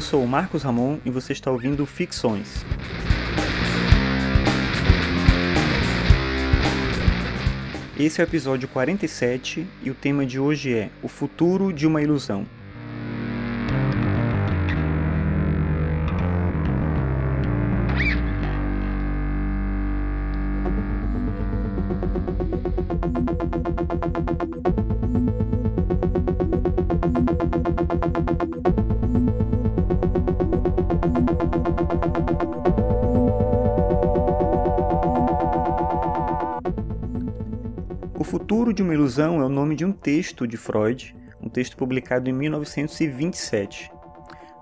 Eu sou o Marcos Ramon e você está ouvindo Ficções. Esse é o episódio 47 e o tema de hoje é O futuro de uma ilusão. O Futuro de uma Ilusão é o nome de um texto de Freud, um texto publicado em 1927.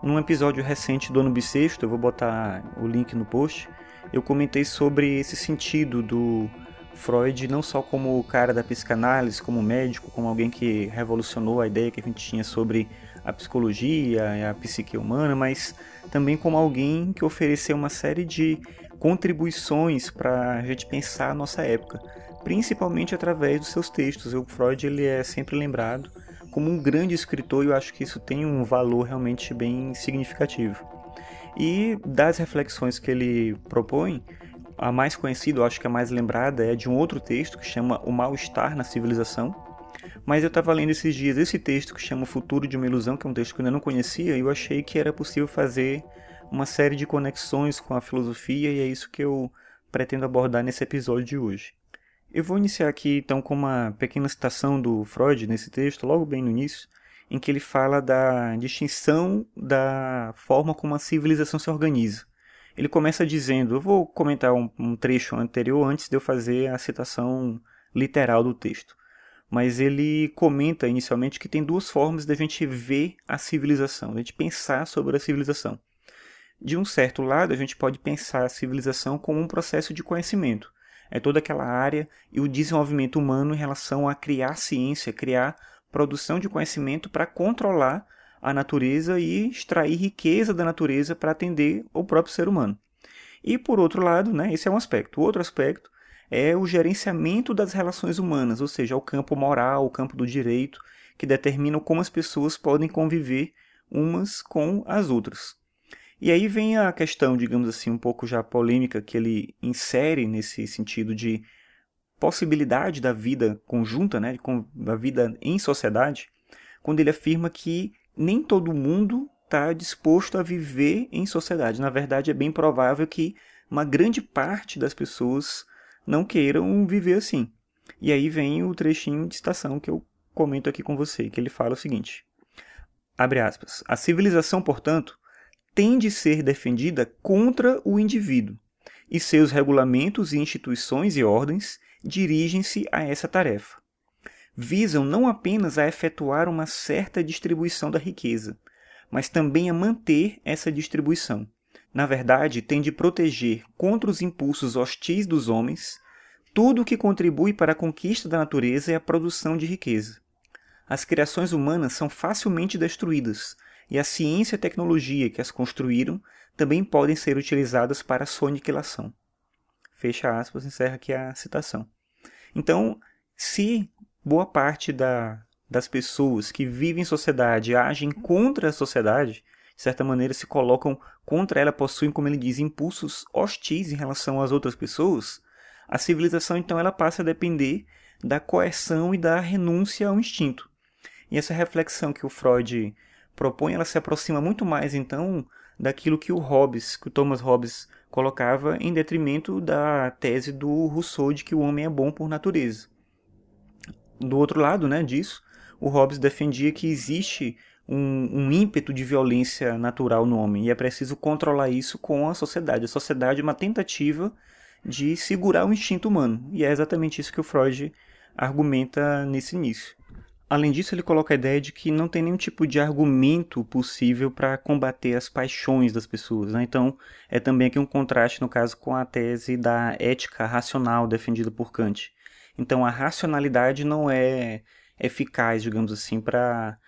Num episódio recente do ano bissexto, eu vou botar o link no post, eu comentei sobre esse sentido do Freud não só como o cara da psicanálise, como médico, como alguém que revolucionou a ideia que a gente tinha sobre a psicologia e a psique humana, mas também como alguém que ofereceu uma série de contribuições para a gente pensar a nossa época principalmente através dos seus textos. O Freud ele é sempre lembrado como um grande escritor e eu acho que isso tem um valor realmente bem significativo. E das reflexões que ele propõe, a mais conhecida, eu acho que a mais lembrada, é de um outro texto que chama O Mal-Estar na Civilização. Mas eu estava lendo esses dias esse texto que chama O Futuro de uma Ilusão, que é um texto que eu ainda não conhecia, e eu achei que era possível fazer uma série de conexões com a filosofia, e é isso que eu pretendo abordar nesse episódio de hoje. Eu vou iniciar aqui então com uma pequena citação do Freud nesse texto, logo bem no início, em que ele fala da distinção da forma como a civilização se organiza. Ele começa dizendo, eu vou comentar um, um trecho anterior antes de eu fazer a citação literal do texto. Mas ele comenta inicialmente que tem duas formas de a gente ver a civilização, de a gente pensar sobre a civilização. De um certo lado, a gente pode pensar a civilização como um processo de conhecimento é toda aquela área e o desenvolvimento humano em relação a criar ciência, criar produção de conhecimento para controlar a natureza e extrair riqueza da natureza para atender o próprio ser humano. E por outro lado, né, esse é um aspecto. O outro aspecto é o gerenciamento das relações humanas, ou seja, o campo moral, o campo do direito, que determina como as pessoas podem conviver umas com as outras. E aí vem a questão, digamos assim, um pouco já polêmica que ele insere nesse sentido de possibilidade da vida conjunta, né, da vida em sociedade, quando ele afirma que nem todo mundo está disposto a viver em sociedade. Na verdade, é bem provável que uma grande parte das pessoas não queiram viver assim. E aí vem o trechinho de citação que eu comento aqui com você, que ele fala o seguinte: abre aspas. A civilização, portanto, tem de ser defendida contra o indivíduo, e seus regulamentos e instituições e ordens dirigem-se a essa tarefa. Visam não apenas a efetuar uma certa distribuição da riqueza, mas também a manter essa distribuição. Na verdade, tem de proteger contra os impulsos hostis dos homens tudo o que contribui para a conquista da natureza e a produção de riqueza. As criações humanas são facilmente destruídas, e a ciência e a tecnologia que as construíram também podem ser utilizadas para sua aniquilação. Fecha aspas, encerra aqui a citação. Então, se boa parte da, das pessoas que vivem em sociedade agem contra a sociedade, de certa maneira se colocam contra ela, possuem, como ele diz, impulsos hostis em relação às outras pessoas, a civilização então ela passa a depender da coerção e da renúncia ao instinto. E essa reflexão que o Freud propõe, ela se aproxima muito mais então daquilo que o Hobbes, que o Thomas Hobbes colocava em detrimento da tese do Rousseau de que o homem é bom por natureza. Do outro lado, né, disso, o Hobbes defendia que existe um, um, ímpeto de violência natural no homem e é preciso controlar isso com a sociedade. A sociedade é uma tentativa de segurar o instinto humano e é exatamente isso que o Freud argumenta nesse início. Além disso, ele coloca a ideia de que não tem nenhum tipo de argumento possível para combater as paixões das pessoas. Né? Então, é também aqui um contraste, no caso, com a tese da ética racional defendida por Kant. Então, a racionalidade não é eficaz, digamos assim, para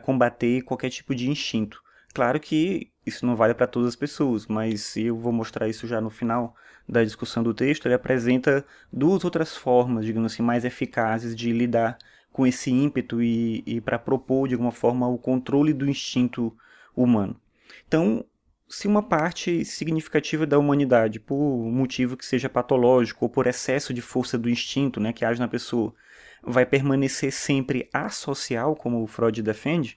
combater qualquer tipo de instinto. Claro que isso não vale para todas as pessoas, mas eu vou mostrar isso já no final da discussão do texto. Ele apresenta duas outras formas, digamos assim, mais eficazes de lidar com esse ímpeto e, e para propor de alguma forma o controle do instinto humano. Então, se uma parte significativa da humanidade, por motivo que seja patológico ou por excesso de força do instinto né, que age na pessoa, vai permanecer sempre associal, como o Freud defende,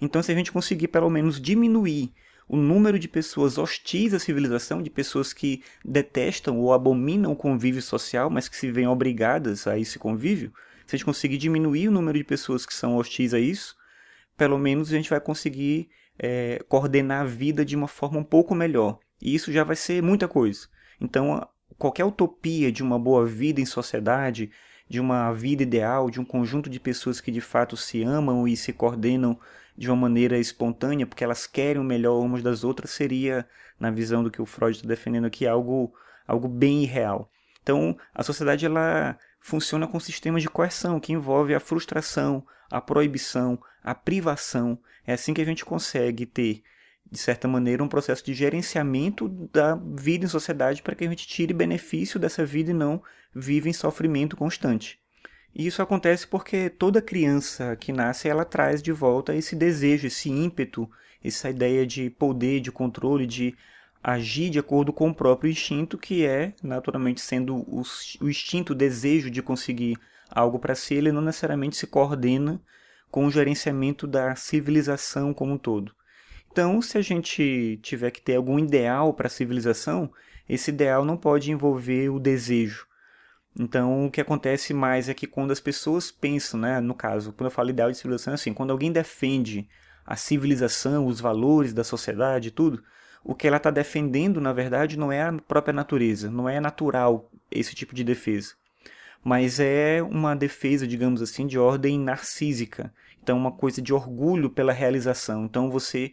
então se a gente conseguir pelo menos diminuir o número de pessoas hostis à civilização, de pessoas que detestam ou abominam o convívio social, mas que se veem obrigadas a esse convívio, se a gente conseguir diminuir o número de pessoas que são hostis a isso, pelo menos a gente vai conseguir é, coordenar a vida de uma forma um pouco melhor. E isso já vai ser muita coisa. Então, qualquer utopia de uma boa vida em sociedade, de uma vida ideal, de um conjunto de pessoas que de fato se amam e se coordenam de uma maneira espontânea, porque elas querem o melhor umas das outras, seria, na visão do que o Freud está defendendo aqui, algo, algo bem irreal. Então, a sociedade ela funciona com sistemas de coerção, que envolve a frustração, a proibição, a privação. É assim que a gente consegue ter, de certa maneira, um processo de gerenciamento da vida em sociedade para que a gente tire benefício dessa vida e não viva em sofrimento constante. E isso acontece porque toda criança que nasce, ela traz de volta esse desejo, esse ímpeto, essa ideia de poder, de controle, de agir de acordo com o próprio instinto, que é, naturalmente, sendo o, instinto, o desejo de conseguir algo para si, ele não necessariamente se coordena com o gerenciamento da civilização como um todo. Então, se a gente tiver que ter algum ideal para a civilização, esse ideal não pode envolver o desejo. Então, o que acontece mais é que quando as pessoas pensam, né, no caso, quando eu falo ideal de civilização, é assim, quando alguém defende a civilização, os valores da sociedade, tudo, o que ela está defendendo, na verdade, não é a própria natureza, não é natural esse tipo de defesa mas é uma defesa, digamos assim, de ordem narcísica. Então, uma coisa de orgulho pela realização. Então, você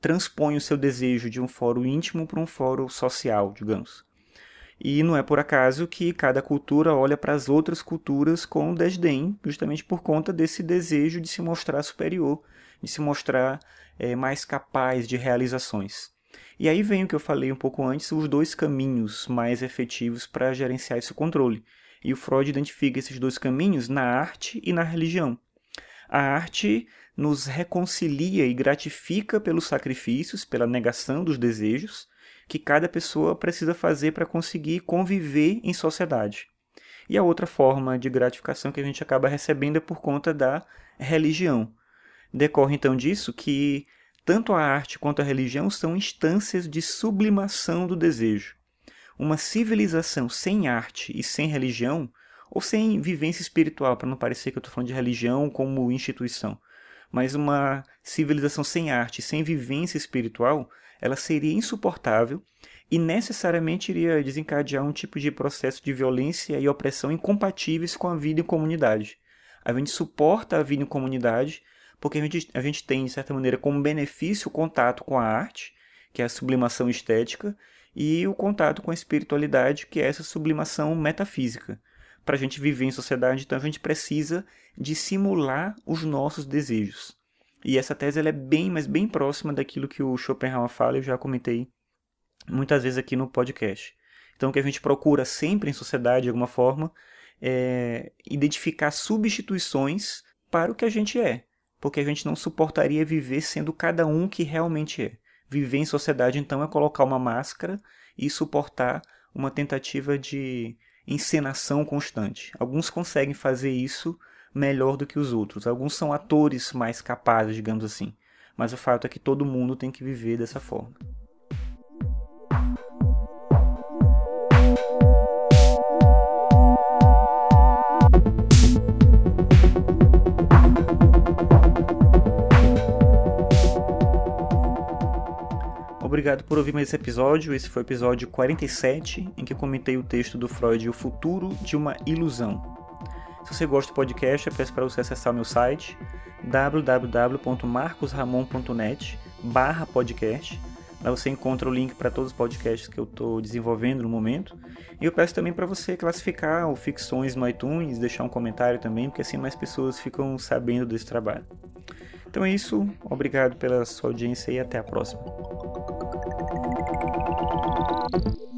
transpõe o seu desejo de um fórum íntimo para um fórum social, digamos. E não é por acaso que cada cultura olha para as outras culturas com desdém, justamente por conta desse desejo de se mostrar superior, de se mostrar é, mais capaz de realizações. E aí vem o que eu falei um pouco antes, os dois caminhos mais efetivos para gerenciar esse controle. E o Freud identifica esses dois caminhos na arte e na religião. A arte nos reconcilia e gratifica pelos sacrifícios, pela negação dos desejos que cada pessoa precisa fazer para conseguir conviver em sociedade. E a outra forma de gratificação que a gente acaba recebendo é por conta da religião. Decorre então disso que tanto a arte quanto a religião são instâncias de sublimação do desejo uma civilização sem arte e sem religião, ou sem vivência espiritual, para não parecer que eu estou falando de religião como instituição, mas uma civilização sem arte, sem vivência espiritual, ela seria insuportável e necessariamente iria desencadear um tipo de processo de violência e opressão incompatíveis com a vida em comunidade. A gente suporta a vida em comunidade porque a gente, a gente tem, de certa maneira, como benefício o contato com a arte, que é a sublimação estética, e o contato com a espiritualidade, que é essa sublimação metafísica. Para a gente viver em sociedade, então a gente precisa dissimular os nossos desejos. E essa tese ela é bem, mas bem próxima daquilo que o Schopenhauer fala, eu já comentei muitas vezes aqui no podcast. Então, o que a gente procura sempre em sociedade, de alguma forma, é identificar substituições para o que a gente é, porque a gente não suportaria viver sendo cada um que realmente é. Viver em sociedade, então, é colocar uma máscara e suportar uma tentativa de encenação constante. Alguns conseguem fazer isso melhor do que os outros. Alguns são atores mais capazes, digamos assim. Mas o fato é que todo mundo tem que viver dessa forma. Obrigado por ouvir mais esse episódio. Esse foi o episódio 47, em que comentei o texto do Freud O Futuro de uma Ilusão. Se você gosta do podcast, eu peço para você acessar meu site www.marcosramon.net barra podcast. Lá você encontra o link para todos os podcasts que eu estou desenvolvendo no momento. E eu peço também para você classificar o Ficções no iTunes, deixar um comentário também, porque assim mais pessoas ficam sabendo desse trabalho. Então é isso, obrigado pela sua audiência e até a próxima thank you